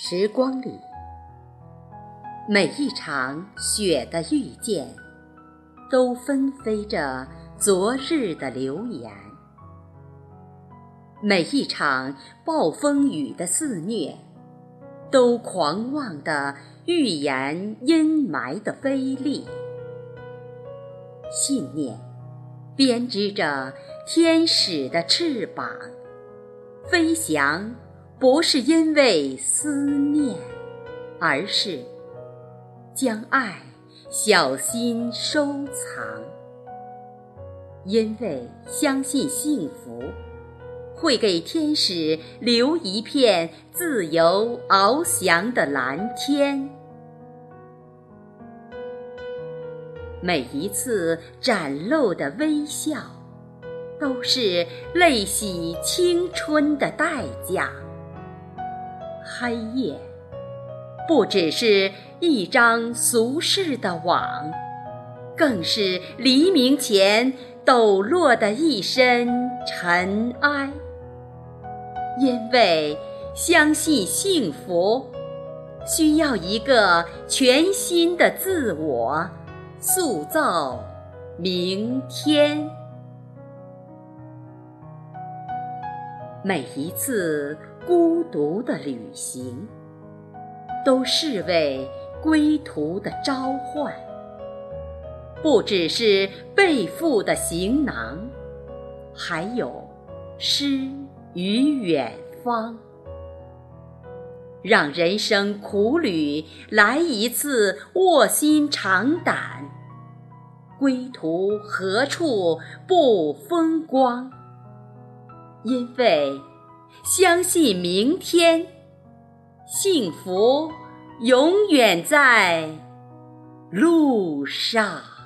时光里，每一场雪的遇见，都纷飞着昨日的流言；每一场暴风雨的肆虐，都狂妄的预言阴霾的威力。信念编织着天使的翅膀，飞翔。不是因为思念，而是将爱小心收藏。因为相信幸福会给天使留一片自由翱翔的蓝天。每一次展露的微笑，都是泪洗青春的代价。黑夜，不只是一张俗世的网，更是黎明前抖落的一身尘埃。因为相信幸福，需要一个全新的自我，塑造明天。每一次孤独的旅行，都视为归途的召唤。不只是背负的行囊，还有诗与远方。让人生苦旅来一次卧薪尝胆，归途何处不风光？因为相信明天，幸福永远在路上。